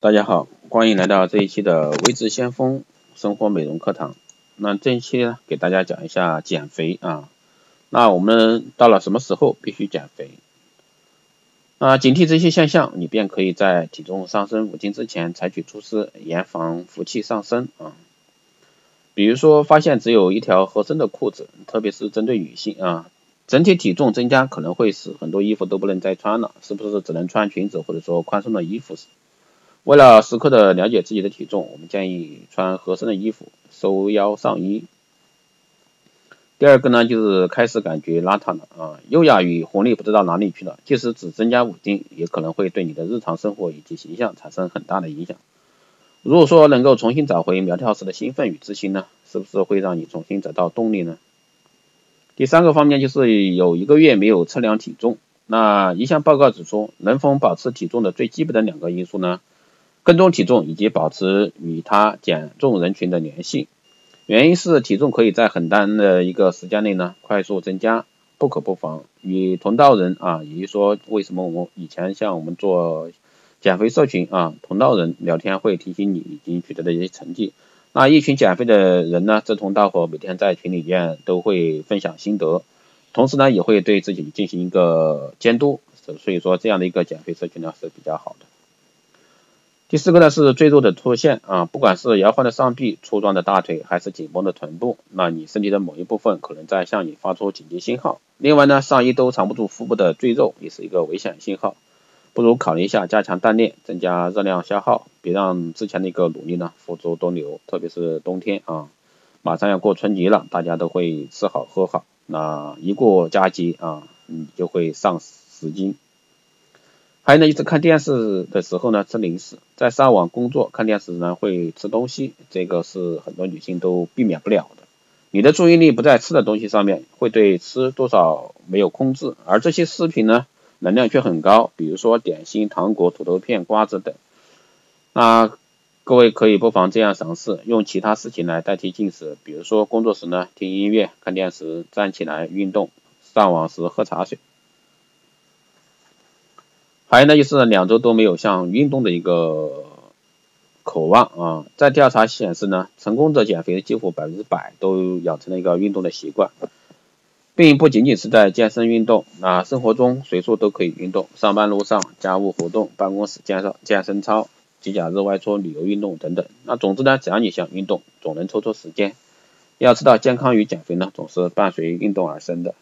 大家好，欢迎来到这一期的微智先锋生活美容课堂。那这一期呢，给大家讲一下减肥啊。那我们到了什么时候必须减肥？啊，警惕这些现象，你便可以在体重上升五斤之前采取措施，严防福气上升啊。比如说，发现只有一条合身的裤子，特别是针对女性啊，整体体重增加可能会使很多衣服都不能再穿了，是不是只能穿裙子或者说宽松的衣服？为了时刻的了解自己的体重，我们建议穿合身的衣服，收腰上衣。第二个呢，就是开始感觉邋遢了啊，优雅与活力不知道哪里去了。即使只增加五斤，也可能会对你的日常生活以及形象产生很大的影响。如果说能够重新找回苗条时的兴奋与自信呢，是不是会让你重新找到动力呢？第三个方面就是有一个月没有测量体重，那一项报告指出，能否保持体重的最基本的两个因素呢？跟踪体重以及保持与他减重人群的联系，原因是体重可以在很短的一个时间内呢快速增加，不可不防。与同道人啊，也就是说为什么我们以前像我们做减肥社群啊，同道人聊天会提醒你已经取得的一些成绩，那一群减肥的人呢志同道合，每天在群里面都会分享心得，同时呢也会对自己进行一个监督，所以说这样的一个减肥社群呢是比较好的。第四个呢是赘肉的出现啊，不管是摇晃的上臂、粗壮的大腿，还是紧绷的臀部，那你身体的某一部分可能在向你发出紧急信号。另外呢，上衣都藏不住腹部的赘肉，也是一个危险信号，不如考虑一下加强锻炼，增加热量消耗，别让之前的一个努力呢付诸东流。特别是冬天啊，马上要过春节了，大家都会吃好喝好，那一过佳节啊，你就会上十斤。还有呢，就是看电视的时候呢，吃零食；在上网工作、看电视呢，会吃东西，这个是很多女性都避免不了的。你的注意力不在吃的东西上面，会对吃多少没有控制，而这些食品呢，能量却很高，比如说点心、糖果、土豆片、瓜子等。那各位可以不妨这样尝试，用其他事情来代替进食，比如说工作时呢，听音乐、看电视、站起来运动、上网时喝茶水。还有呢，就是两周都没有像运动的一个渴望啊。在调查显示呢，成功者减肥几乎百分之百都养成了一个运动的习惯，并不仅仅是在健身运动，那生活中随处都可以运动，上班路上、家务活动、办公室健身健身操、节假日外出旅游运动等等。那总之呢，只要你想运动，总能抽出时间。要知道，健康与减肥呢，总是伴随运动而生的。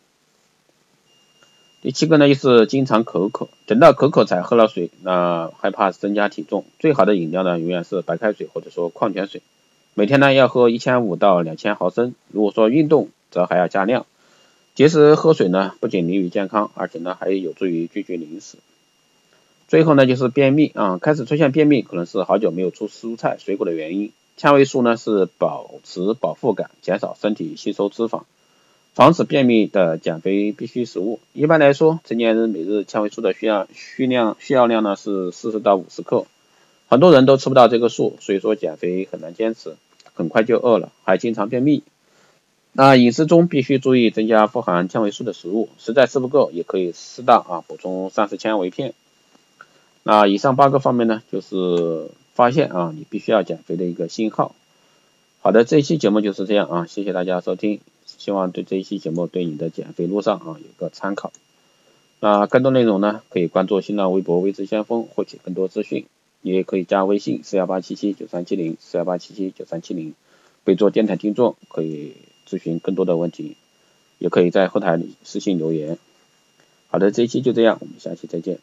第七个呢，就是经常口渴，等到口渴才喝了水，那害怕增加体重。最好的饮料呢，永远是白开水或者说矿泉水。每天呢要喝一千五到两千毫升。如果说运动，则还要加量。节食喝水呢，不仅利于健康，而且呢还有助于拒绝零食。最后呢就是便秘啊，开始出现便秘可能是好久没有吃蔬菜水果的原因。纤维素呢是保持饱腹感，减少身体吸收脂肪。防止便秘的减肥必需食物，一般来说，成年人每日纤维素的需要需量需要量呢是四十到五十克，很多人都吃不到这个数，所以说减肥很难坚持，很快就饿了，还经常便秘。那饮食中必须注意增加富含纤维素的食物，实在吃不够也可以适当啊补充膳食纤维片。那以上八个方面呢，就是发现啊你必须要减肥的一个信号。好的，这期节目就是这样啊，谢谢大家收听。希望对这一期节目对你的减肥路上啊有个参考。那更多内容呢，可以关注新浪微博“微知先锋”获取更多资讯，也可以加微信四幺八七七九三七零四幺八七七九三七零，备注电台听众，可以咨询更多的问题，也可以在后台里私信留言。好的，这一期就这样，我们下期再见。